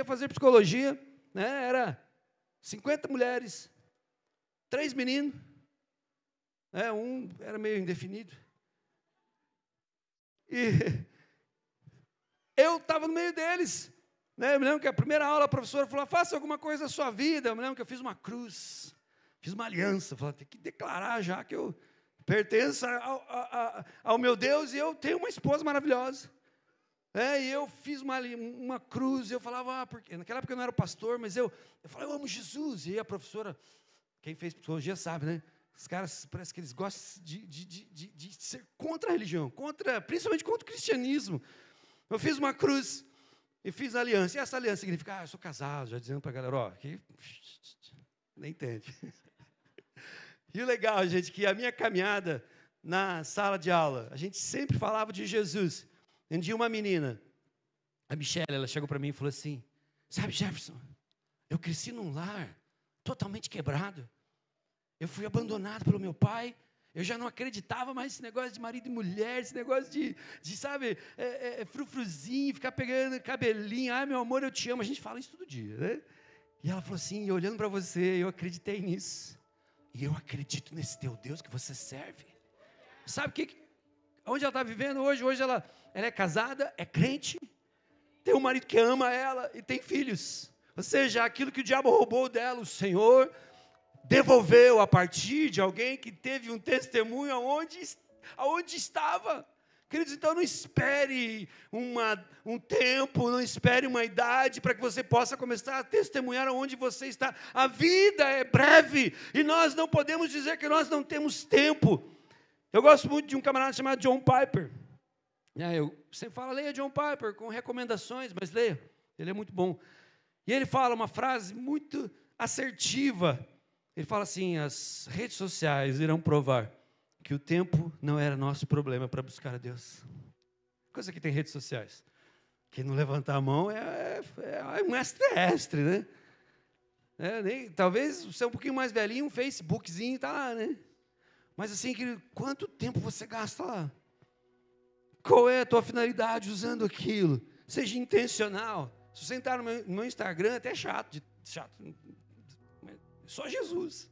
comecei a fazer psicologia, né? Era 50 mulheres, três meninos, né? um era meio indefinido. E eu estava no meio deles. Né? Eu me lembro que a primeira aula a professora falou: faça alguma coisa da sua vida. Eu me lembro que eu fiz uma cruz, fiz uma aliança. Falei: tem que declarar já que eu pertenço ao, ao, ao meu Deus e eu tenho uma esposa maravilhosa. É, e eu fiz uma, uma cruz, e eu falava, ah, porque naquela época eu não era pastor, mas eu, eu falava, eu amo Jesus. E a professora, quem fez psicologia sabe, né? Os caras parece que eles gostam de, de, de, de, ser contra a religião, contra, principalmente contra o cristianismo. Eu fiz uma cruz e fiz aliança. E essa aliança significa, ah, eu sou casado, já dizendo para a galera, ó, aqui, nem entende. E o legal, gente, que a minha caminhada na sala de aula, a gente sempre falava de Jesus. Um dia uma menina, a Michelle, ela chegou para mim e falou assim: Sabe, Jefferson, eu cresci num lar totalmente quebrado. Eu fui abandonado pelo meu pai. Eu já não acreditava mais nesse negócio de marido e mulher, esse negócio de, de sabe, é, é, é frufruzinho, ficar pegando cabelinho. Ai, meu amor, eu te amo. A gente fala isso todo dia, né? E ela falou assim: olhando para você, eu acreditei nisso. E eu acredito nesse teu Deus que você serve. Sabe o que, onde ela está vivendo hoje? Hoje ela, ela é casada, é crente, tem um marido que ama ela e tem filhos. Ou seja, aquilo que o diabo roubou dela, o Senhor devolveu a partir de alguém que teve um testemunho aonde, aonde estava. Queridos, então não espere uma, um tempo, não espere uma idade para que você possa começar a testemunhar aonde você está. A vida é breve e nós não podemos dizer que nós não temos tempo. Eu gosto muito de um camarada chamado John Piper. Eu sempre falo, leia John Piper com recomendações, mas leia, ele é muito bom. E ele fala uma frase muito assertiva. Ele fala assim: as redes sociais irão provar que o tempo não era nosso problema para buscar a Deus. Coisa que tem redes sociais. Quem não levantar a mão é, é, é um extraterrestre, né? É, nem, talvez você é um pouquinho mais velhinho, um Facebookzinho está lá, né? Mas assim, querido, quanto tempo você gasta lá? Qual é a tua finalidade usando aquilo? Seja intencional. Se você entrar no meu, no meu Instagram, é até chato, de, chato. Só Jesus.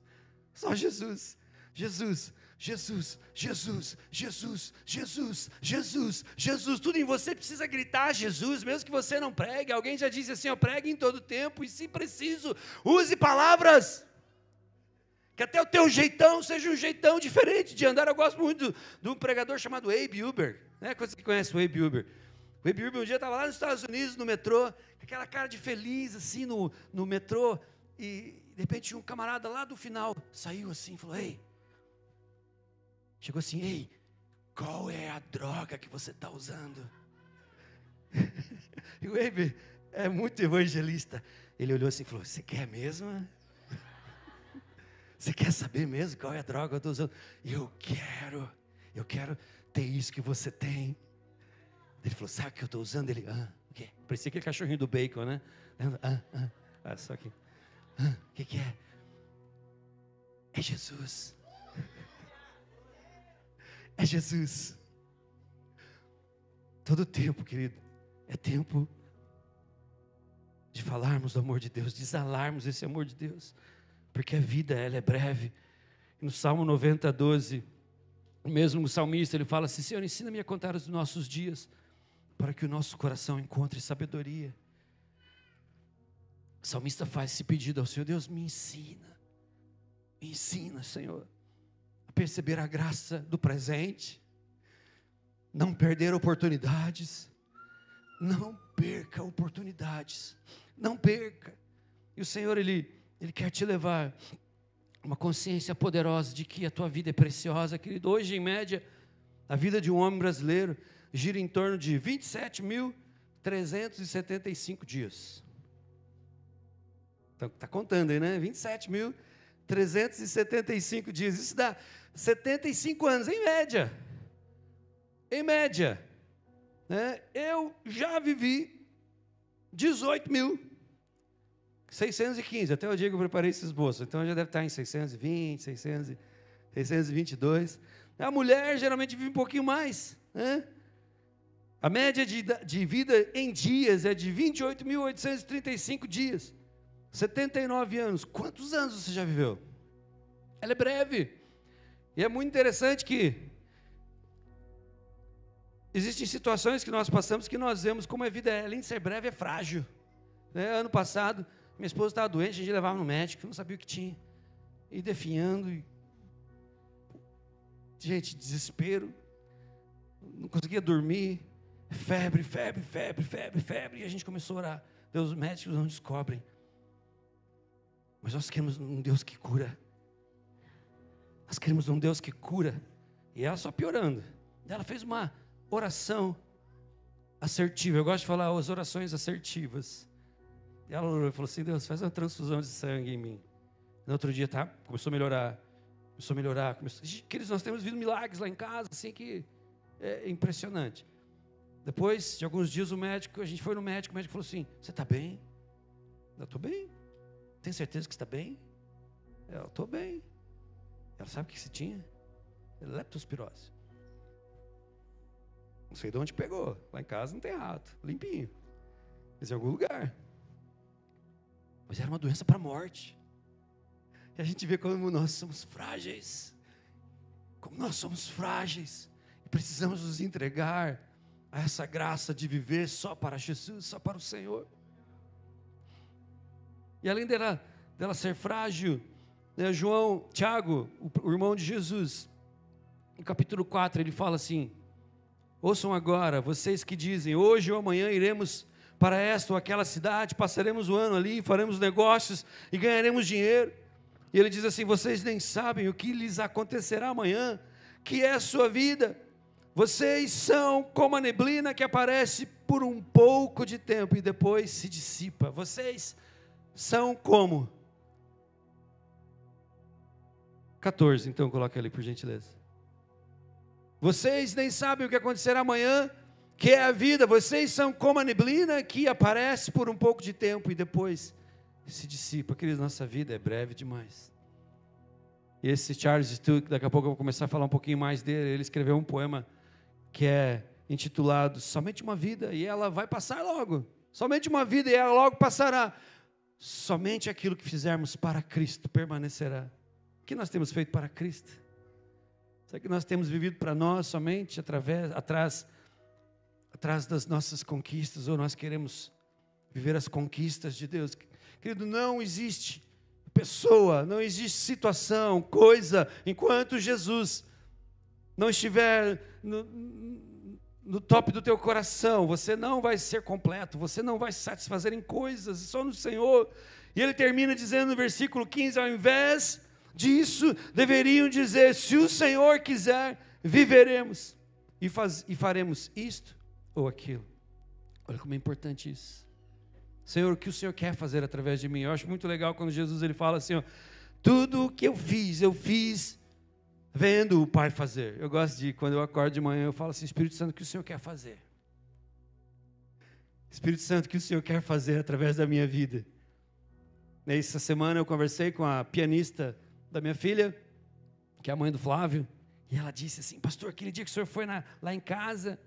Só Jesus. Jesus. Jesus, Jesus, Jesus, Jesus, Jesus, Jesus. Tudo em você precisa gritar Jesus, mesmo que você não pregue. Alguém já disse assim: eu pregue em todo tempo, e se preciso, use palavras. Que até o teu jeitão seja um jeitão diferente de andar. Eu gosto muito de um pregador chamado Abe Uber. Né? Quantos que conhecem o Abe Uber? O Abe Uber um dia estava lá nos Estados Unidos, no metrô, com aquela cara de feliz, assim, no, no metrô. E de repente um camarada lá do final saiu assim e falou: Ei, chegou assim, ei, qual é a droga que você está usando? e o Abe é muito evangelista. Ele olhou assim e falou: Você quer mesmo? Você quer saber mesmo qual é a droga que eu estou usando? Eu quero, eu quero ter isso que você tem. Ele falou: Sabe o que eu estou usando? Ele, ah, o quê? Parecia aquele cachorrinho do bacon, né? Ah, ah, ah só que, ah, o que, que é? É Jesus. É Jesus. Todo tempo, querido, é tempo de falarmos do amor de Deus, de exalarmos esse amor de Deus porque a vida ela é breve. No Salmo 90, 12, o mesmo salmista ele fala assim: Senhor, ensina-me a contar os nossos dias, para que o nosso coração encontre sabedoria. O salmista faz esse pedido ao Senhor: Deus, me ensina, me ensina, Senhor, a perceber a graça do presente, não perder oportunidades, não perca oportunidades, não perca. E o Senhor, Ele ele quer te levar uma consciência poderosa de que a tua vida é preciosa, querido. Hoje, em média, a vida de um homem brasileiro gira em torno de 27.375 dias. Está tá contando aí, né? 27.375 dias. Isso dá 75 anos, em média. Em média. Né? Eu já vivi 18 mil 615, até o dia que eu preparei esse esboço. Então já deve estar em 620, 600, 622. A mulher geralmente vive um pouquinho mais. Né? A média de, de vida em dias é de 28.835 dias. 79 anos. Quantos anos você já viveu? Ela é breve. E é muito interessante que existem situações que nós passamos que nós vemos como a vida, além de ser breve, é frágil. Né? Ano passado, minha esposa estava doente, a gente levava no médico, não sabia o que tinha. E definhando. E... Gente, desespero. Não conseguia dormir. Febre, febre, febre, febre, febre. E a gente começou a orar. Deus, os médicos não descobrem. Mas nós queremos um Deus que cura. Nós queremos um Deus que cura. E ela só piorando. Ela fez uma oração assertiva. Eu gosto de falar as orações assertivas. E ela orou e falou assim: Deus, faz uma transfusão de sangue em mim. No outro dia, tá? Começou a melhorar. Começou a melhorar. Começou... Queridos, nós temos visto milagres lá em casa, assim que é impressionante. Depois de alguns dias, o médico, a gente foi no médico, o médico falou assim: Você está bem? Eu estou bem. Tem certeza que está bem? Eu estou bem. Ela sabe o que se tinha? Leptospirose. Não sei de onde pegou. Lá em casa não tem rato. Limpinho. Mas em algum lugar. Mas era uma doença para a morte. E a gente vê como nós somos frágeis. Como nós somos frágeis. E precisamos nos entregar a essa graça de viver só para Jesus, só para o Senhor. E além dela, dela ser frágil, né, João, Tiago, o, o irmão de Jesus, no capítulo 4, ele fala assim: Ouçam agora, vocês que dizem, hoje ou amanhã iremos para esta ou aquela cidade, passaremos o ano ali, faremos negócios e ganharemos dinheiro. E ele diz assim: vocês nem sabem o que lhes acontecerá amanhã, que é a sua vida. Vocês são como a neblina que aparece por um pouco de tempo e depois se dissipa. Vocês são como 14, então coloca ali por gentileza. Vocês nem sabem o que acontecerá amanhã, que é a vida. Vocês são como a neblina que aparece por um pouco de tempo e depois se dissipa. Queridos, nossa vida é breve demais. E esse Charles Stuck, daqui a pouco eu vou começar a falar um pouquinho mais dele. Ele escreveu um poema que é intitulado Somente uma vida e ela vai passar logo. Somente uma vida e ela logo passará. Somente aquilo que fizermos para Cristo permanecerá. O que nós temos feito para Cristo? Será que nós temos vivido para nós somente através, atrás, atrás das nossas conquistas, ou nós queremos viver as conquistas de Deus? Querido, não existe pessoa, não existe situação, coisa, enquanto Jesus não estiver no, no top do teu coração, você não vai ser completo, você não vai se satisfazer em coisas, só no Senhor. E ele termina dizendo no versículo 15: ao invés disso deveriam dizer: se o Senhor quiser, viveremos e, faz, e faremos isto ou aquilo. Olha como é importante isso. Senhor, o que o Senhor quer fazer através de mim? Eu acho muito legal quando Jesus ele fala assim: ó, tudo o que eu fiz, eu fiz vendo o Pai fazer. Eu gosto de, quando eu acordo de manhã, eu falo assim: Espírito Santo, o que o Senhor quer fazer? Espírito Santo, o que o Senhor quer fazer através da minha vida? Nessa semana eu conversei com a pianista da minha filha, que é a mãe do Flávio, e ela disse assim: Pastor, aquele dia que o senhor foi na, lá em casa,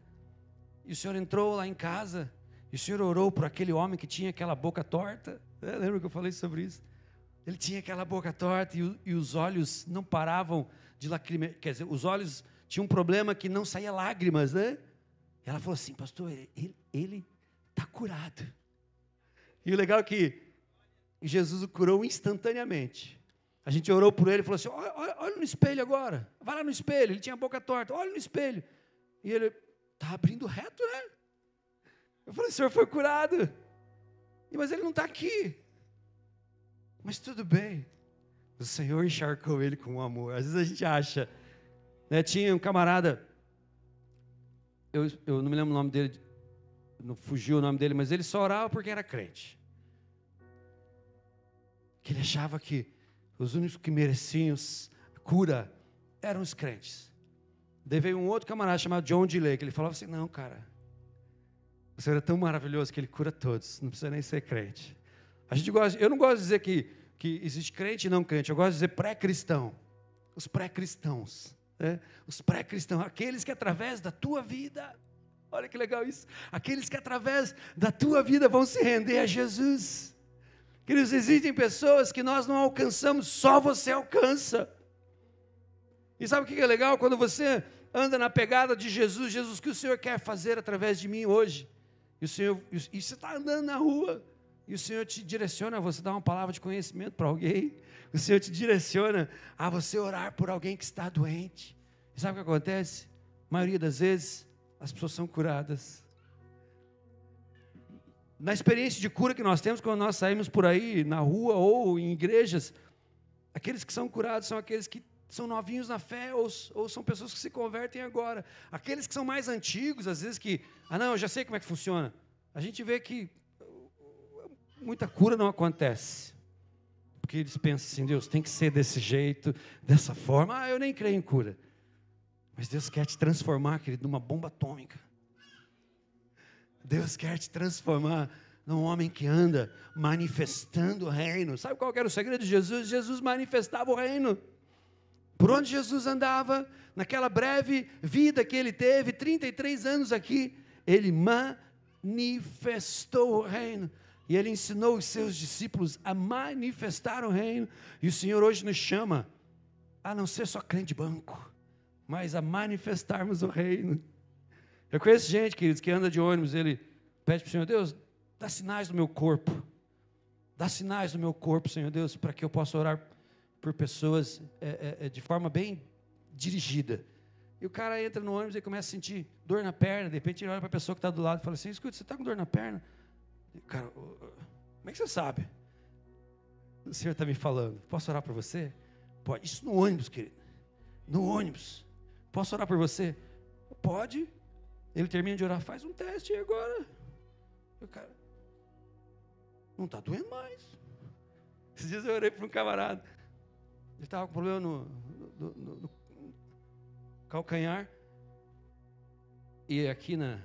e o senhor entrou lá em casa, e o senhor orou por aquele homem que tinha aquela boca torta. É, lembra que eu falei sobre isso? Ele tinha aquela boca torta e, e os olhos não paravam de lacrimejar. Quer dizer, os olhos tinham um problema que não saía lágrimas, né? E ela falou assim: Pastor, ele está curado. E o legal é que Jesus o curou instantaneamente. A gente orou por ele e falou assim: olha, olha, olha, no espelho agora. Vai lá no espelho. Ele tinha a boca torta. Olha no espelho. E ele está abrindo reto, né? Eu falei: o senhor foi curado. Mas ele não está aqui. Mas tudo bem. O Senhor encharcou ele com amor. Às vezes a gente acha. Né? Tinha um camarada. Eu, eu não me lembro o nome dele. Não fugiu o nome dele, mas ele só orava porque era crente. Que ele achava que os únicos que mereciam cura eram os crentes. Daí veio um outro camarada chamado John Delay, que ele falava assim: Não, cara, o Senhor é tão maravilhoso que ele cura todos, não precisa nem ser crente. A gente gosta, eu não gosto de dizer que, que existe crente e não crente, eu gosto de dizer pré-cristão. Os pré-cristãos, né? os pré-cristãos, aqueles que através da tua vida Olha que legal isso. Aqueles que através da tua vida vão se render a Jesus. Queridos, existem pessoas que nós não alcançamos, só você alcança. E sabe o que é legal? Quando você anda na pegada de Jesus, Jesus, o que o Senhor quer fazer através de mim hoje? E, o Senhor, e você está andando na rua, e o Senhor te direciona a você dar uma palavra de conhecimento para alguém, o Senhor te direciona a você orar por alguém que está doente. E sabe o que acontece? A maioria das vezes, as pessoas são curadas. Na experiência de cura que nós temos quando nós saímos por aí, na rua ou em igrejas, aqueles que são curados são aqueles que são novinhos na fé ou, ou são pessoas que se convertem agora. Aqueles que são mais antigos, às vezes que, ah não, eu já sei como é que funciona. A gente vê que muita cura não acontece. Porque eles pensam assim, Deus tem que ser desse jeito, dessa forma. Ah, eu nem creio em cura. Mas Deus quer te transformar, querido, numa bomba atômica. Deus quer te transformar num homem que anda manifestando o reino. Sabe qual era o segredo de Jesus? Jesus manifestava o reino. Por onde Jesus andava, naquela breve vida que ele teve, 33 anos aqui, ele manifestou o reino. E ele ensinou os seus discípulos a manifestar o reino. E o Senhor hoje nos chama a não ser só crente de banco, mas a manifestarmos o reino. Eu conheço gente, queridos, que anda de ônibus, ele pede para o Senhor, Deus, dá sinais no meu corpo. Dá sinais no meu corpo, Senhor Deus, para que eu possa orar por pessoas é, é, é, de forma bem dirigida. E o cara entra no ônibus e começa a sentir dor na perna, de repente ele olha para a pessoa que está do lado e fala assim, escuta, você está com dor na perna? E, cara, como é que você sabe? O Senhor está me falando, posso orar por você? Pode, isso no ônibus, querido. No ônibus. Posso orar por você? Pode. Ele termina de orar, faz um teste e agora. O cara, não está doendo mais. Esses dias eu orei para um camarada. Ele estava com problema no, no, no, no, calcanhar. E aqui na.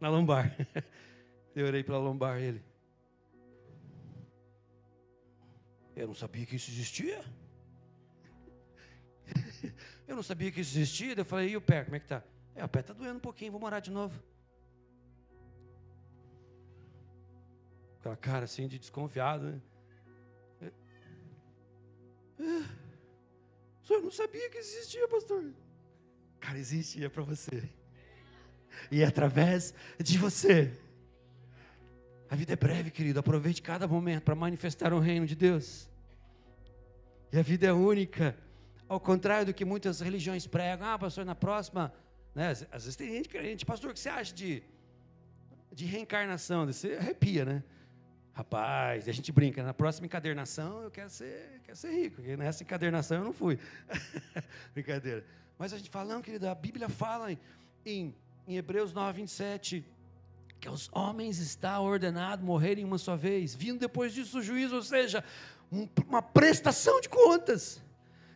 Na lombar. Eu orei para a lombar ele. Eu não sabia que isso existia. Eu não sabia que isso existia. Eu falei, e o pé, como é que tá? É, o pé está doendo um pouquinho, vou morar de novo. Aquela cara assim de desconfiado, né? Ah, o senhor não sabia que existia, pastor. Cara, existia para você. E é através de você. A vida é breve, querido. Aproveite cada momento para manifestar o reino de Deus. E a vida é única. Ao contrário do que muitas religiões pregam. Ah, pastor, na próxima. Né? Às vezes tem gente crente. Pastor, o que você acha de, de reencarnação? Você arrepia, né? Rapaz, a gente brinca, na próxima encadernação eu quero ser, quero ser rico, porque nessa encadernação eu não fui. Brincadeira. Mas a gente fala, não, querida, a Bíblia fala em, em, em Hebreus 9, 27, que aos homens está ordenado morrerem uma só vez, vindo depois disso o juízo, ou seja, um, uma prestação de contas.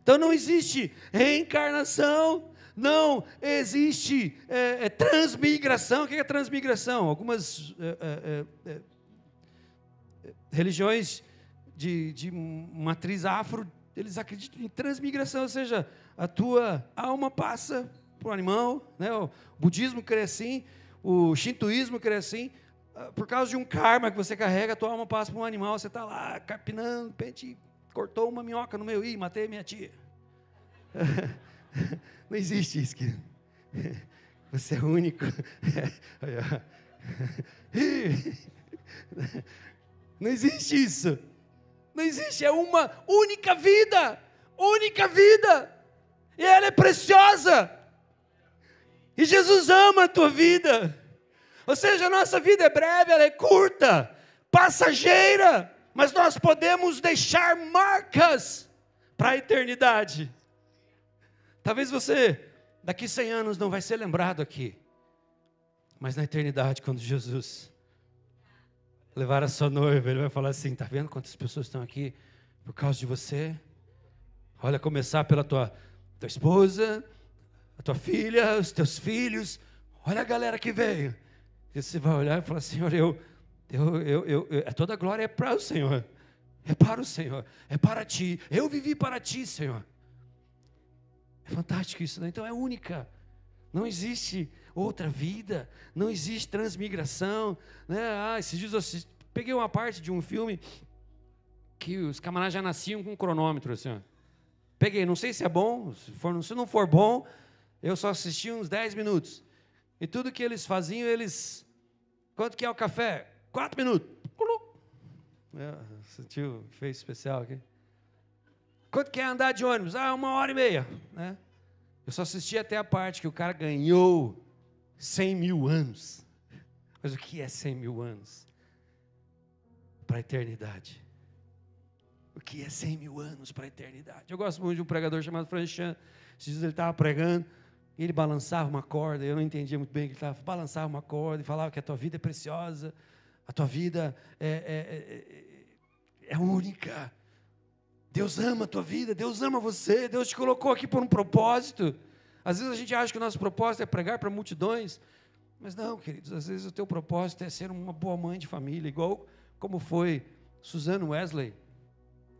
Então não existe reencarnação, não existe é, é, transmigração. O que é transmigração? Algumas. É, é, é religiões de, de matriz afro, eles acreditam em transmigração, ou seja, a tua alma passa para o animal, né? o budismo crê assim, o shintoísmo crê assim, ah, por causa de um karma que você carrega, a tua alma passa para um animal, você está lá carpinando, pente, cortou uma minhoca no meu, ih, matei minha tia. Não existe isso, querido. Você é único. Não existe isso. Não existe, é uma única vida. Única vida. E ela é preciosa. E Jesus ama a tua vida. Ou seja, a nossa vida é breve, ela é curta, passageira, mas nós podemos deixar marcas para a eternidade. Talvez você, daqui 100 anos, não vai ser lembrado aqui, mas na eternidade, quando Jesus levar a sua noiva, ele vai falar assim: tá vendo quantas pessoas estão aqui por causa de você? Olha, começar pela tua, tua esposa, a tua filha, os teus filhos. Olha a galera que veio. E você vai olhar e falar: Senhor, eu, eu, eu, eu, eu toda a glória é para o Senhor, é para o Senhor, é para ti. Eu vivi para ti, Senhor. É fantástico isso, né? Então é única. Não existe outra vida, não existe transmigração. Né? Ah, esses dias eu assisti, peguei uma parte de um filme que os camaradas já nasciam com um cronômetro assim. Ó. Peguei, não sei se é bom, se, for, se não for bom, eu só assisti uns 10 minutos. E tudo que eles faziam, eles. Quanto que é o café? Quatro minutos. É, sentiu fez especial aqui. Quanto que é andar de ônibus? Ah, uma hora e meia. Né? Eu só assisti até a parte que o cara ganhou 100 mil anos. Mas o que é 100 mil anos? Para a eternidade. O que é 100 mil anos para a eternidade? Eu gosto muito de um pregador chamado Franchan. Esses dias ele estava pregando, e ele balançava uma corda, eu não entendia muito bem o que ele estava, balançava uma corda e falava que a tua vida é preciosa, a tua vida é, é, é, é única. Deus ama a tua vida, Deus ama você, Deus te colocou aqui por um propósito. Às vezes a gente acha que o nosso propósito é pregar para multidões, mas não, queridos, às vezes o teu propósito é ser uma boa mãe de família, igual como foi Suzanne Wesley,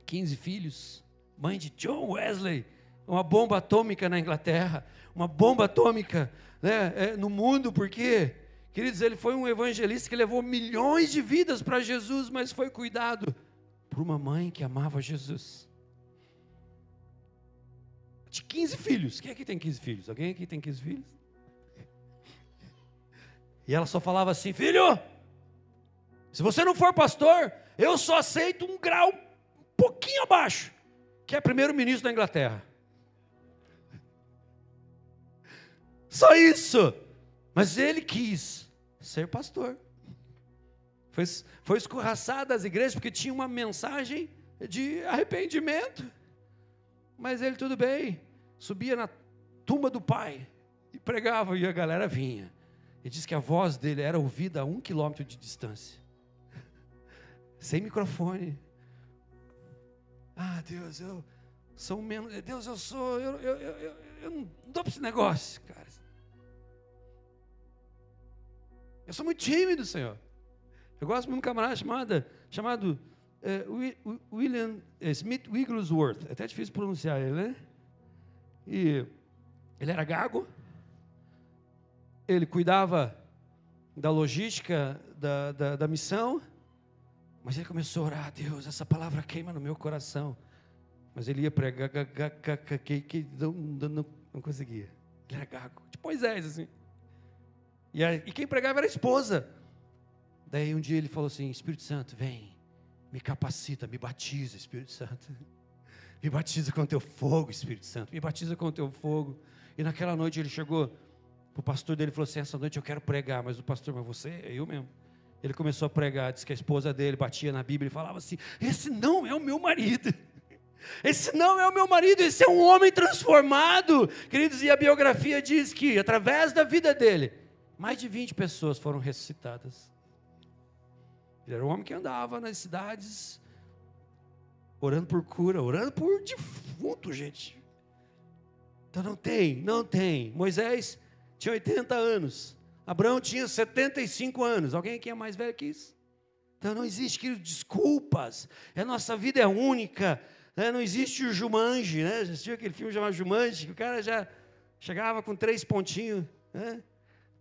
15 filhos, mãe de John Wesley, uma bomba atômica na Inglaterra, uma bomba atômica né, é, no mundo, porque, queridos, ele foi um evangelista que levou milhões de vidas para Jesus, mas foi cuidado por uma mãe que amava Jesus. De 15 filhos. Quem aqui tem 15 filhos? Alguém aqui tem 15 filhos? E ela só falava assim: Filho, se você não for pastor, eu só aceito um grau um pouquinho abaixo, que é primeiro-ministro da Inglaterra. Só isso. Mas ele quis ser pastor. Foi, foi escorraçado das igrejas porque tinha uma mensagem de arrependimento. Mas ele, tudo bem, subia na tumba do pai e pregava e a galera vinha. E diz que a voz dele era ouvida a um quilômetro de distância, sem microfone. Ah, Deus, eu sou menos. Deus, eu sou. Eu, eu, eu, eu não dou para esse negócio, cara. Eu sou muito tímido, Senhor. Eu gosto de um camarada chamado, chamado é, William é, Smith Wigglesworth. É até difícil pronunciar ele, né? E ele era gago. Ele cuidava da logística da, da, da missão. Mas ele começou a orar, Deus, essa palavra queima no meu coração. Mas ele ia pregar, que não, não, não conseguia. Ele era gago, tipo Moisés, assim. E, a, e quem pregava era a esposa. Daí um dia ele falou assim: Espírito Santo, vem, me capacita, me batiza, Espírito Santo. Me batiza com o teu fogo, Espírito Santo. Me batiza com o teu fogo. E naquela noite ele chegou o pastor dele e falou assim: Essa noite eu quero pregar. Mas o pastor, mas você, é eu mesmo. Ele começou a pregar, disse que a esposa dele batia na Bíblia e falava assim: Esse não é o meu marido. Esse não é o meu marido, esse é um homem transformado. Queridos, e a biografia diz que, através da vida dele, mais de 20 pessoas foram ressuscitadas. Ele era um homem que andava nas cidades, orando por cura, orando por defunto, gente. Então não tem, não tem. Moisés tinha 80 anos. Abraão tinha 75 anos. Alguém aqui é mais velho que isso? Então não existe, querido, desculpas. A nossa vida é única. Né? Não existe o Jumanji, né? Já assistiu aquele filme chamado Jumanji? Que o cara já chegava com três pontinhos, né?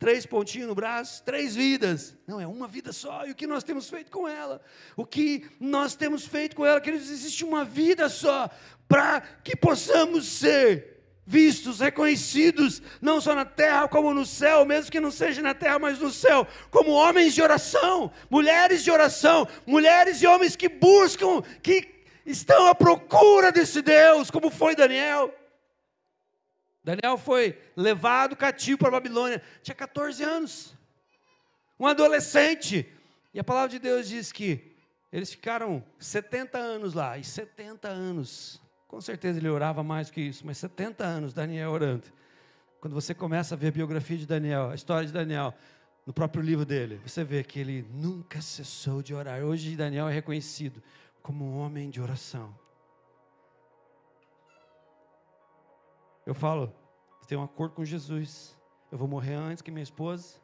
Três pontinhos no braço, três vidas. Não, é uma vida só. E o que nós temos feito com ela? O que nós temos feito com ela? Queridos, existe uma vida só para que possamos ser vistos, reconhecidos, não só na terra como no céu, mesmo que não seja na terra, mas no céu, como homens de oração, mulheres de oração, mulheres e homens que buscam, que estão à procura desse Deus, como foi Daniel. Daniel foi levado cativo para a Babilônia, tinha 14 anos, um adolescente. E a palavra de Deus diz que eles ficaram 70 anos lá, e 70 anos, com certeza ele orava mais que isso, mas 70 anos Daniel orando. Quando você começa a ver a biografia de Daniel, a história de Daniel, no próprio livro dele, você vê que ele nunca cessou de orar. Hoje Daniel é reconhecido como um homem de oração. Eu falo, eu tenho um acordo com Jesus. Eu vou morrer antes que minha esposa.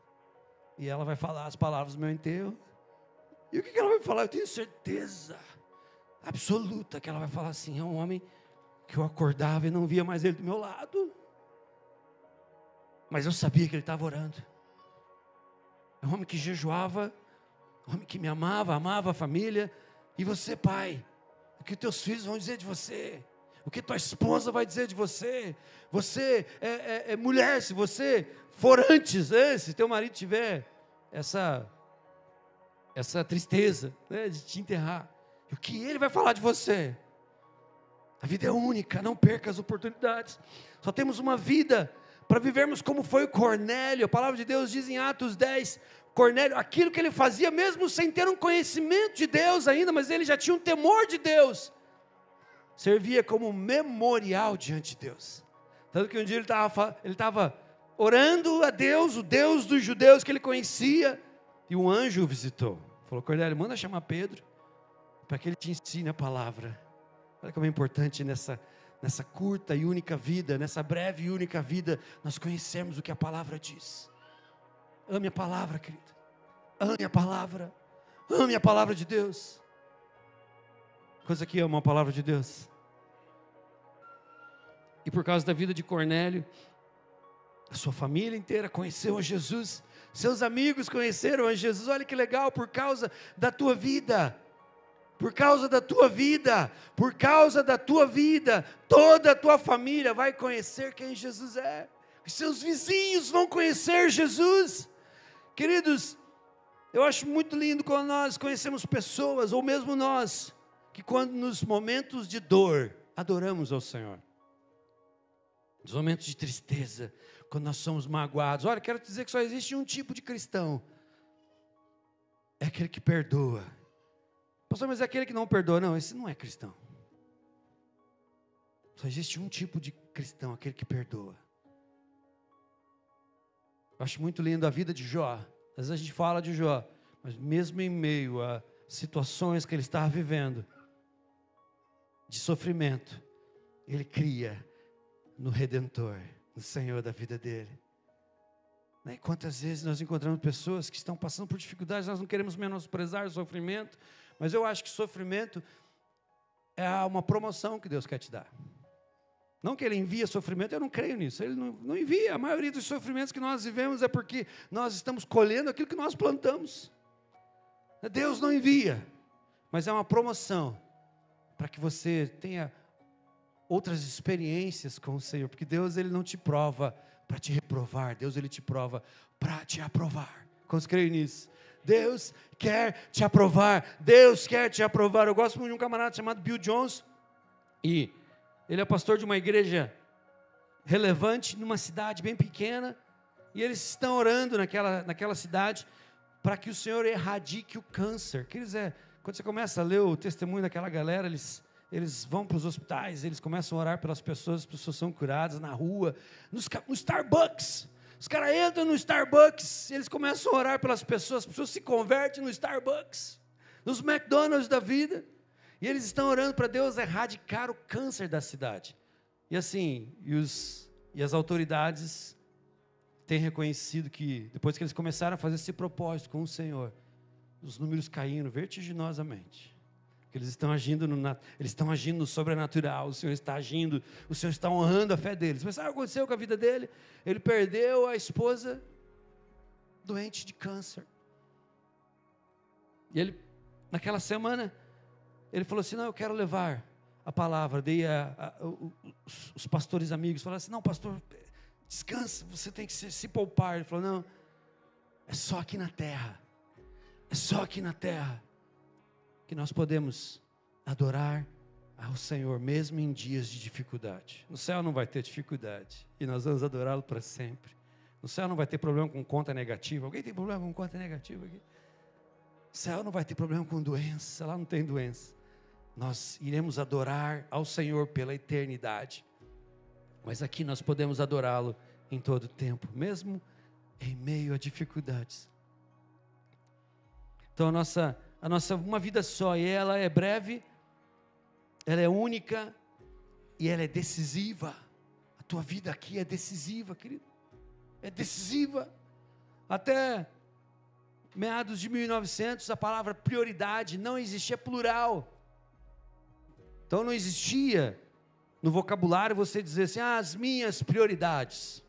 E ela vai falar as palavras do meu enterro. E o que ela vai falar? Eu tenho certeza absoluta que ela vai falar assim: é um homem que eu acordava e não via mais ele do meu lado. Mas eu sabia que ele estava orando. É um homem que jejuava, um homem que me amava, amava a família. E você, pai, o que teus filhos vão dizer de você? O que tua esposa vai dizer de você? Você é, é, é mulher, se você for antes, né? se teu marido tiver essa, essa tristeza né? de te enterrar, o que ele vai falar de você? A vida é única, não perca as oportunidades. Só temos uma vida para vivermos como foi Cornélio. A palavra de Deus diz em Atos 10: Cornélio, aquilo que ele fazia, mesmo sem ter um conhecimento de Deus ainda, mas ele já tinha um temor de Deus, servia como memorial diante de Deus. Tanto que um dia ele estava ele estava orando a Deus, o Deus dos judeus que ele conhecia, e um anjo o visitou. Falou: Cornélio, manda chamar Pedro, para que ele te ensine a palavra. Olha como é importante nessa, nessa curta e única vida, nessa breve e única vida, nós conhecemos o que a palavra diz. Ame a palavra, querido. Ame a palavra. Ame a palavra de Deus. Coisa que ama a palavra de Deus. E por causa da vida de Cornélio, a sua família inteira conheceu a Jesus, seus amigos conheceram a Jesus. Olha que legal, por causa da tua vida por causa da tua vida, por causa da tua vida, toda a tua família vai conhecer quem Jesus é. Os seus vizinhos vão conhecer Jesus. Queridos, eu acho muito lindo quando nós conhecemos pessoas, ou mesmo nós, que quando nos momentos de dor, adoramos ao Senhor. Nos momentos de tristeza, quando nós somos magoados. Olha, quero dizer que só existe um tipo de cristão. É aquele que perdoa Pastor, mas é aquele que não perdoa. Não, esse não é cristão. Só existe um tipo de cristão, aquele que perdoa. Eu acho muito lindo a vida de Jó. Às vezes a gente fala de Jó, mas mesmo em meio a situações que ele estava vivendo, de sofrimento, ele cria no Redentor, no Senhor da vida dele. Né? Quantas vezes nós encontramos pessoas que estão passando por dificuldades, nós não queremos menosprezar o sofrimento, mas eu acho que sofrimento é uma promoção que Deus quer te dar. Não que Ele envia sofrimento, eu não creio nisso. Ele não, não envia. A maioria dos sofrimentos que nós vivemos é porque nós estamos colhendo aquilo que nós plantamos. Deus não envia, mas é uma promoção para que você tenha outras experiências com o Senhor, porque Deus ele não te prova para te reprovar, Deus ele te prova para te aprovar. Quantos creem nisso? Deus quer te aprovar. Deus quer te aprovar. Eu gosto muito de um camarada chamado Bill Jones. E ele é pastor de uma igreja relevante numa cidade bem pequena. E eles estão orando naquela, naquela cidade para que o Senhor erradique o câncer. Que eles é, quando você começa a ler o testemunho daquela galera, eles, eles vão para os hospitais, eles começam a orar pelas pessoas, as pessoas são curadas na rua, nos, no Starbucks. Os caras entram no Starbucks, eles começam a orar pelas pessoas, as pessoas se convertem no Starbucks, nos McDonald's da vida, e eles estão orando para Deus erradicar o câncer da cidade. E assim, e, os, e as autoridades têm reconhecido que, depois que eles começaram a fazer esse propósito com o Senhor, os números caíram vertiginosamente. Eles estão agindo no, eles estão agindo no sobrenatural, o Senhor está agindo, o Senhor está honrando a fé deles. Mas sabe o que aconteceu com a vida dele? Ele perdeu a esposa doente de câncer. E ele, naquela semana, ele falou assim: Não, eu quero levar a palavra. Dei a, a, os, os, pastores amigos falaram assim: Não, pastor, descansa, você tem que se, se poupar. Ele falou: Não, é só aqui na terra. É só aqui na terra que nós podemos adorar ao Senhor, mesmo em dias de dificuldade. No céu não vai ter dificuldade, e nós vamos adorá-lo para sempre. No céu não vai ter problema com conta negativa. Alguém tem problema com conta negativa aqui? No céu não vai ter problema com doença, lá não tem doença. Nós iremos adorar ao Senhor pela eternidade. Mas aqui nós podemos adorá-lo em todo tempo, mesmo em meio a dificuldades. Então a nossa a nossa uma vida só e ela é breve, ela é única e ela é decisiva. A tua vida aqui é decisiva, querido. É decisiva. Até meados de 1900, a palavra prioridade não existia plural. Então não existia no vocabulário você dizer assim, ah, as minhas prioridades.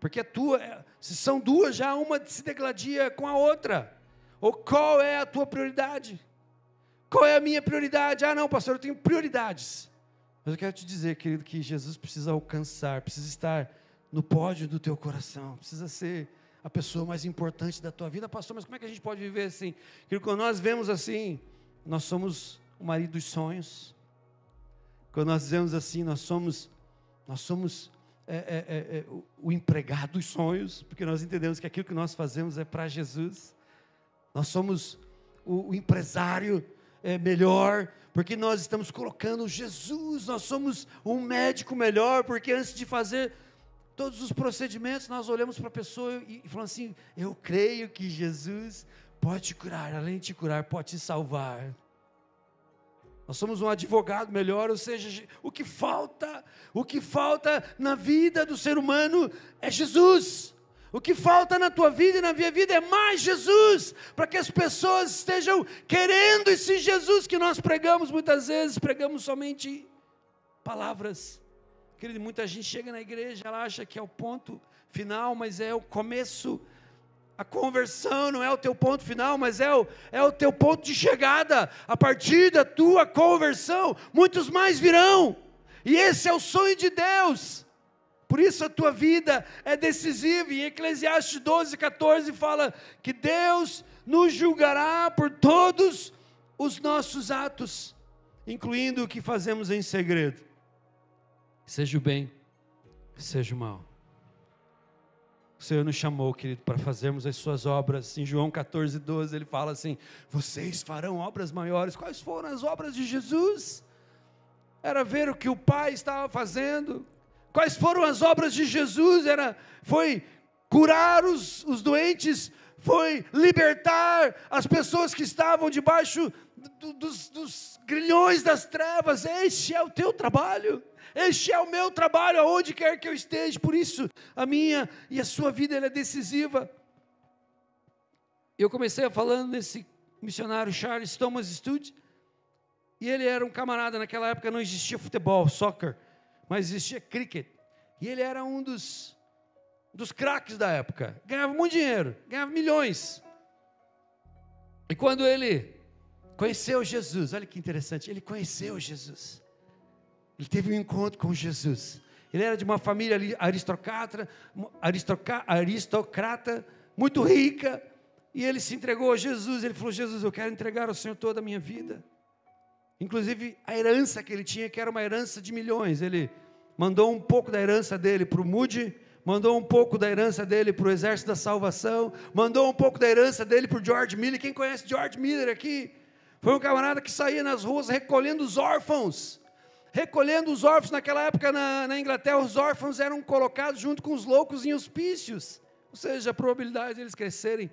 Porque a tua, se são duas, já uma se degladia com a outra. Ou qual é a tua prioridade? Qual é a minha prioridade? Ah, não, pastor, eu tenho prioridades. Mas eu quero te dizer, querido, que Jesus precisa alcançar, precisa estar no pódio do teu coração, precisa ser a pessoa mais importante da tua vida. Pastor, mas como é que a gente pode viver assim? Querido, quando nós vemos assim, nós somos o marido dos sonhos. Quando nós dizemos assim, nós somos, nós somos é, é, é, o, o empregado dos sonhos, porque nós entendemos que aquilo que nós fazemos é para Jesus. Nós somos o, o empresário é, melhor, porque nós estamos colocando Jesus, nós somos um médico melhor, porque antes de fazer todos os procedimentos, nós olhamos para a pessoa e, e falamos assim: Eu creio que Jesus pode te curar, além de te curar, pode te salvar. Nós somos um advogado melhor, ou seja, o que falta, o que falta na vida do ser humano é Jesus. O que falta na tua vida e na minha vida é mais Jesus, para que as pessoas estejam querendo esse Jesus que nós pregamos muitas vezes, pregamos somente palavras. Querido, muita gente chega na igreja, ela acha que é o ponto final, mas é o começo. A conversão não é o teu ponto final, mas é o, é o teu ponto de chegada. A partir da tua conversão, muitos mais virão. E esse é o sonho de Deus. Por isso a tua vida é decisiva. Em Eclesiastes 12, 14 fala que Deus nos julgará por todos os nossos atos, incluindo o que fazemos em segredo. Seja o bem, seja o mal. O Senhor nos chamou, querido, para fazermos as suas obras. Em João 14, 12, ele fala assim: Vocês farão obras maiores. Quais foram as obras de Jesus? Era ver o que o Pai estava fazendo, Quais foram as obras de Jesus? Era, foi curar os, os doentes, foi libertar as pessoas que estavam debaixo do, dos, dos grilhões das trevas. Este é o teu trabalho. Este é o meu trabalho, aonde quer que eu esteja. Por isso, a minha e a sua vida é decisiva. Eu comecei falando nesse missionário Charles Thomas Studd, e ele era um camarada, naquela época não existia futebol, soccer mas existia cricket. E ele era um dos, dos craques da época. Ganhava muito dinheiro, ganhava milhões. E quando ele conheceu Jesus, olha que interessante, ele conheceu Jesus. Ele teve um encontro com Jesus. Ele era de uma família aristocrata, aristocrata muito rica, e ele se entregou a Jesus. Ele falou: Jesus, eu quero entregar ao Senhor toda a minha vida. Inclusive a herança que ele tinha, que era uma herança de milhões. Ele mandou um pouco da herança dele para o Moody, mandou um pouco da herança dele para o Exército da Salvação, mandou um pouco da herança dele para o George Miller. Quem conhece George Miller aqui? Foi um camarada que saía nas ruas recolhendo os órfãos. Recolhendo os órfãos, naquela época na, na Inglaterra, os órfãos eram colocados junto com os loucos em hospícios. Ou seja, a probabilidade de eles crescerem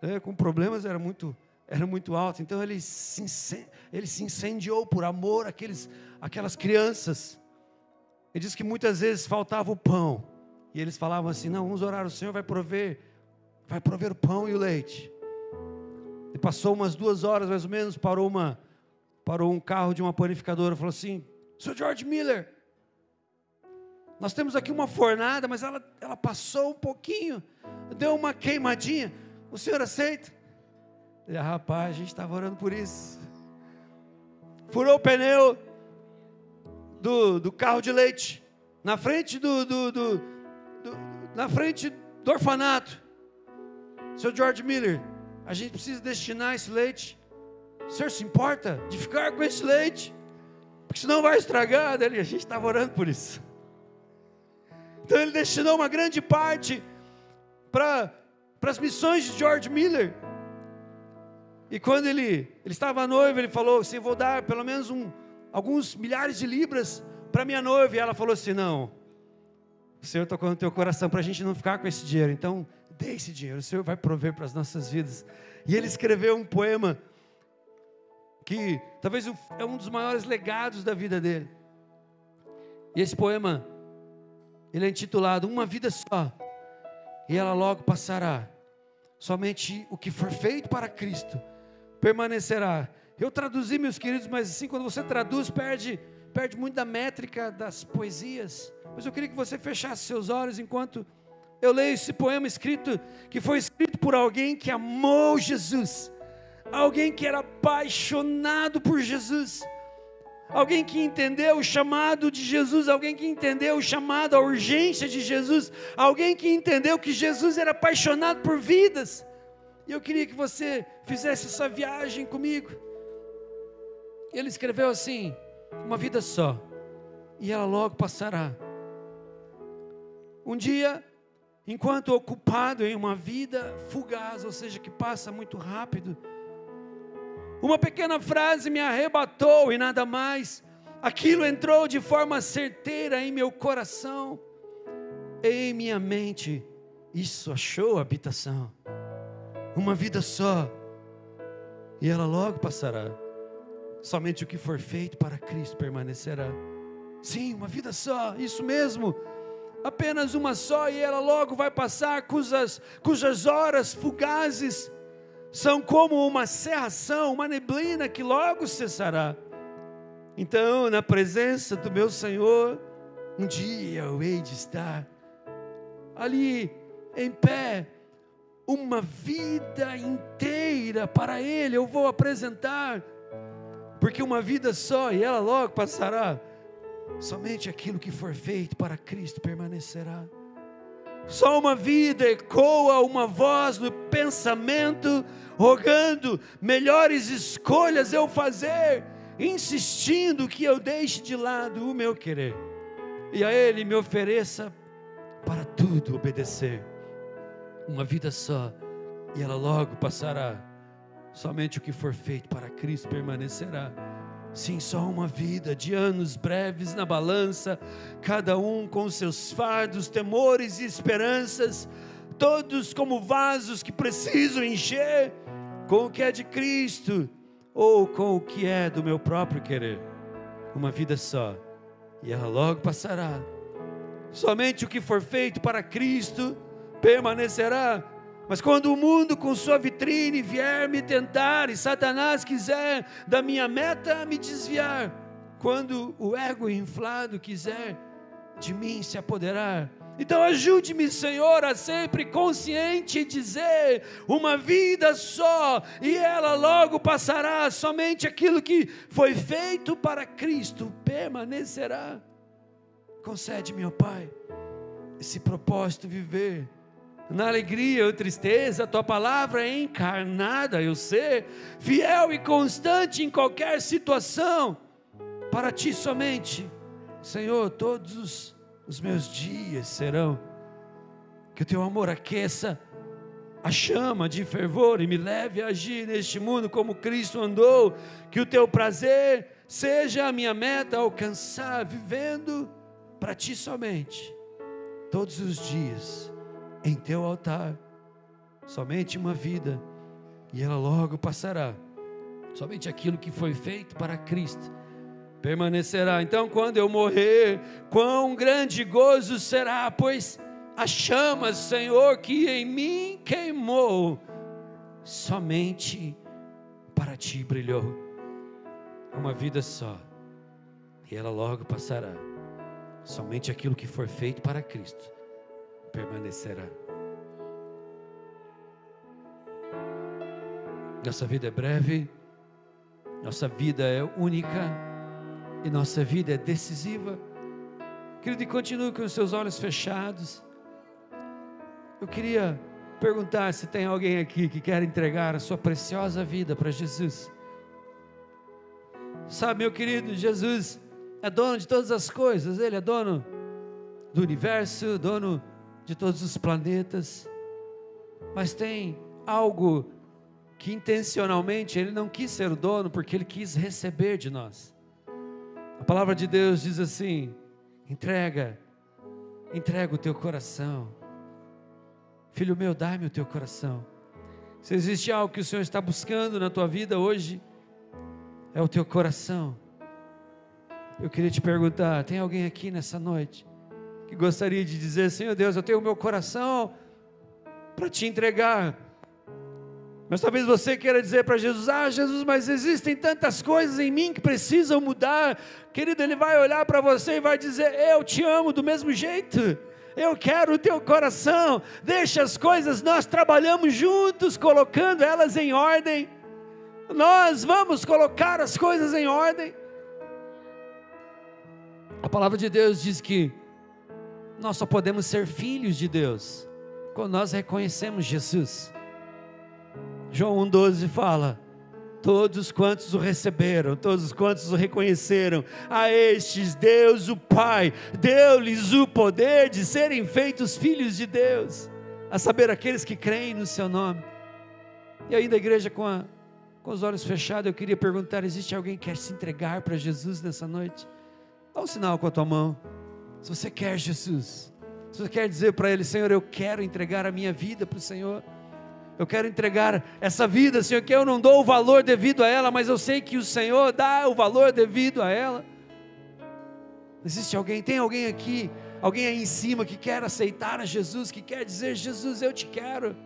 é, com problemas era muito, era muito alta. Então ele se, ele se incendiou por amor àqueles, aquelas crianças. Ele diz que muitas vezes faltava o pão. E eles falavam assim: não, vamos orar, o Senhor vai prover, vai prover o pão e o leite. E passou umas duas horas mais ou menos, parou, uma, parou um carro de uma panificadora falou assim: Sr. George Miller, nós temos aqui uma fornada, mas ela, ela passou um pouquinho, deu uma queimadinha. O senhor aceita? E, rapaz, a gente estava orando por isso. Furou o pneu, do, do carro de leite, na frente do, do, do, do na frente do orfanato. Seu George Miller, a gente precisa destinar esse leite. O senhor se importa de ficar com esse leite? Porque senão vai estragar. Ele, a gente estava orando por isso. Então ele destinou uma grande parte para as missões de George Miller. E quando ele, ele estava noivo, ele falou assim: vou dar pelo menos um, alguns milhares de libras para minha noiva. E ela falou assim: Não, o Senhor tocou no teu coração para a gente não ficar com esse dinheiro. Então, dê esse dinheiro, o Senhor vai prover para as nossas vidas. E ele escreveu um poema que talvez é um dos maiores legados da vida dele. E esse poema, ele é intitulado Uma Vida Só, e ela logo passará. Somente o que for feito para Cristo permanecerá. Eu traduzi, meus queridos, mas assim, quando você traduz, perde, perde muito da métrica das poesias. Mas eu queria que você fechasse seus olhos enquanto eu leio esse poema escrito, que foi escrito por alguém que amou Jesus, alguém que era apaixonado por Jesus, alguém que entendeu o chamado de Jesus, alguém que entendeu o chamado, a urgência de Jesus, alguém que entendeu que Jesus era apaixonado por vidas. E eu queria que você fizesse essa viagem comigo. Ele escreveu assim: uma vida só, e ela logo passará. Um dia, enquanto ocupado em uma vida fugaz, ou seja, que passa muito rápido, uma pequena frase me arrebatou e nada mais. Aquilo entrou de forma certeira em meu coração, em minha mente. Isso achou habitação. Uma vida só, e ela logo passará. Somente o que for feito para Cristo permanecerá. Sim, uma vida só, isso mesmo. Apenas uma só, e ela logo vai passar, cujas, cujas horas fugazes são como uma serração, uma neblina que logo cessará. Então, na presença do meu Senhor, um dia eu hei de estar ali em pé, uma vida inteira para Ele eu vou apresentar, porque uma vida só e ela logo passará. Somente aquilo que for feito para Cristo permanecerá. Só uma vida ecoa uma voz no pensamento, rogando melhores escolhas eu fazer, insistindo que eu deixe de lado o meu querer e a Ele me ofereça para tudo obedecer. Uma vida só e ela logo passará. Somente o que for feito para Cristo permanecerá. Sim, só uma vida de anos breves na balança, cada um com seus fardos, temores e esperanças, todos como vasos que precisam encher com o que é de Cristo ou com o que é do meu próprio querer. Uma vida só, e ela logo passará. Somente o que for feito para Cristo permanecerá. Mas quando o mundo com sua vitrine vier me tentar e Satanás quiser da minha meta me desviar, quando o ego inflado quiser de mim se apoderar, então ajude-me, Senhor, a sempre consciente dizer: uma vida só, e ela logo passará, somente aquilo que foi feito para Cristo permanecerá. Concede-me, ó Pai, esse propósito viver na alegria ou tristeza, tua palavra é encarnada, eu sei, fiel e constante em qualquer situação, para ti somente, Senhor, todos os, os meus dias serão, que o teu amor aqueça a chama de fervor e me leve a agir neste mundo como Cristo andou, que o teu prazer seja a minha meta alcançar, vivendo para ti somente, todos os dias em teu altar. Somente uma vida, e ela logo passará. Somente aquilo que foi feito para Cristo permanecerá. Então, quando eu morrer, quão grande gozo será, pois a chama, Senhor, que em mim queimou, somente para ti brilhou. Uma vida só, e ela logo passará. Somente aquilo que for feito para Cristo permanecerá. Nossa vida é breve, nossa vida é única e nossa vida é decisiva. Querido, continue com os seus olhos fechados. Eu queria perguntar se tem alguém aqui que quer entregar a sua preciosa vida para Jesus. Sabe, meu querido, Jesus é dono de todas as coisas, Ele é dono do universo, dono de todos os planetas, mas tem algo que intencionalmente ele não quis ser o dono, porque ele quis receber de nós. A palavra de Deus diz assim: entrega, entrega o teu coração. Filho meu, dá-me o teu coração. Se existe algo que o Senhor está buscando na tua vida hoje, é o teu coração. Eu queria te perguntar: tem alguém aqui nessa noite que gostaria de dizer: Senhor Deus, eu tenho o meu coração para te entregar. Mas talvez você queira dizer para Jesus: Ah, Jesus, mas existem tantas coisas em mim que precisam mudar. Querido, Ele vai olhar para você e vai dizer: Eu te amo do mesmo jeito. Eu quero o teu coração. Deixa as coisas, nós trabalhamos juntos, colocando elas em ordem. Nós vamos colocar as coisas em ordem. A palavra de Deus diz que nós só podemos ser filhos de Deus quando nós reconhecemos Jesus. João 1,12 fala: Todos quantos o receberam, todos quantos o reconheceram, a estes Deus o Pai deu-lhes o poder de serem feitos filhos de Deus, a saber, aqueles que creem no seu nome. E aí, da igreja com, a, com os olhos fechados, eu queria perguntar: existe alguém que quer se entregar para Jesus nessa noite? Dá um sinal com a tua mão. Se você quer Jesus, se você quer dizer para Ele, Senhor, eu quero entregar a minha vida para o Senhor. Eu quero entregar essa vida, Senhor, que eu não dou o valor devido a ela, mas eu sei que o Senhor dá o valor devido a ela. Existe alguém, tem alguém aqui, alguém aí em cima que quer aceitar a Jesus, que quer dizer: Jesus, eu te quero.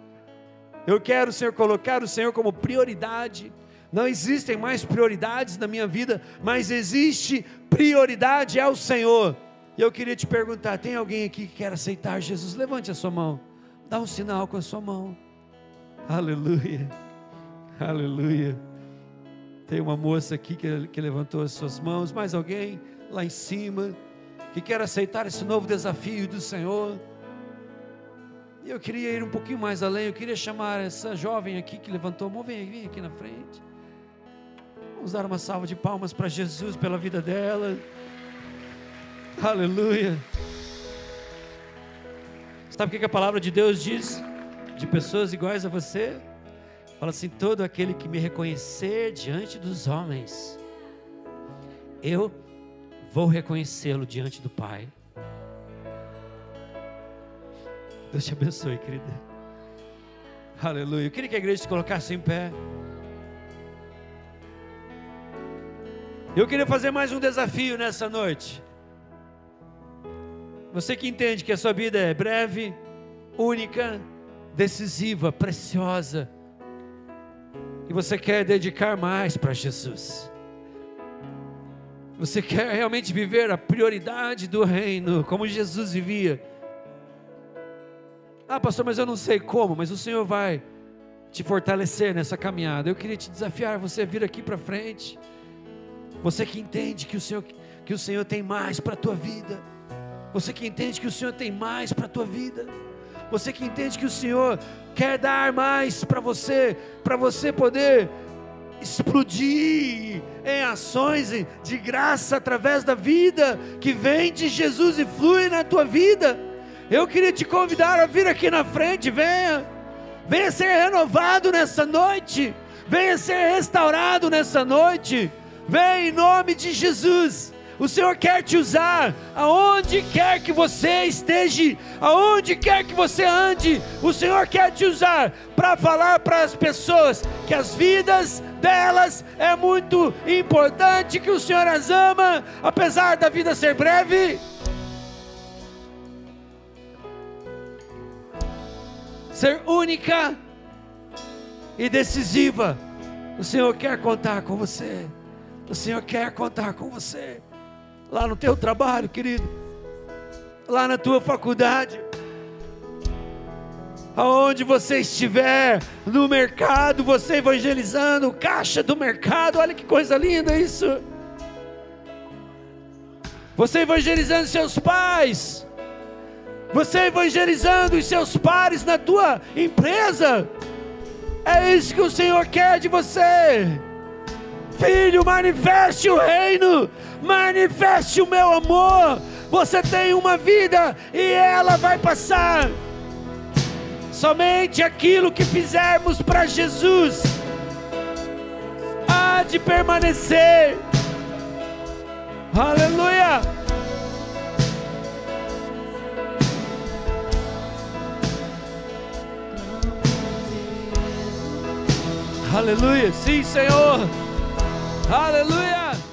Eu quero, Senhor, colocar o Senhor como prioridade. Não existem mais prioridades na minha vida, mas existe prioridade ao Senhor. E eu queria te perguntar: tem alguém aqui que quer aceitar Jesus? Levante a sua mão, dá um sinal com a sua mão. Aleluia, aleluia. Tem uma moça aqui que, que levantou as suas mãos, mais alguém lá em cima que quer aceitar esse novo desafio do Senhor. E eu queria ir um pouquinho mais além, eu queria chamar essa jovem aqui que levantou a mão, vem, vem aqui na frente. Vamos dar uma salva de palmas para Jesus pela vida dela. Aleluia. Sabe o que a palavra de Deus diz? de pessoas iguais a você. Fala assim: todo aquele que me reconhecer diante dos homens, eu vou reconhecê-lo diante do Pai. Deus te abençoe, querida. Aleluia. Eu queria que a igreja se colocasse em pé. Eu queria fazer mais um desafio nessa noite. Você que entende que a sua vida é breve, única, decisiva, preciosa, e você quer dedicar mais para Jesus, você quer realmente viver a prioridade do reino, como Jesus vivia. Ah, pastor, mas eu não sei como, mas o Senhor vai te fortalecer nessa caminhada. Eu queria te desafiar você a vir aqui para frente. Você que entende que o Senhor que o Senhor tem mais para a tua vida. Você que entende que o Senhor tem mais para a tua vida. Você que entende que o Senhor quer dar mais para você, para você poder explodir em ações de graça através da vida que vem de Jesus e flui na tua vida. Eu queria te convidar a vir aqui na frente, venha. Venha ser renovado nessa noite. Venha ser restaurado nessa noite. Venha em nome de Jesus. O Senhor quer te usar aonde quer que você esteja, aonde quer que você ande. O Senhor quer te usar para falar para as pessoas que as vidas delas é muito importante, que o Senhor as ama, apesar da vida ser breve. Ser única e decisiva. O Senhor quer contar com você. O Senhor quer contar com você lá no teu trabalho, querido, lá na tua faculdade, aonde você estiver, no mercado, você evangelizando, caixa do mercado, olha que coisa linda isso. Você evangelizando seus pais, você evangelizando os seus pares na tua empresa, é isso que o Senhor quer de você. Filho, manifeste o reino, manifeste o meu amor. Você tem uma vida e ela vai passar. Somente aquilo que fizermos para Jesus há de permanecer. Aleluia. Aleluia. Sim, Senhor. Aleluia.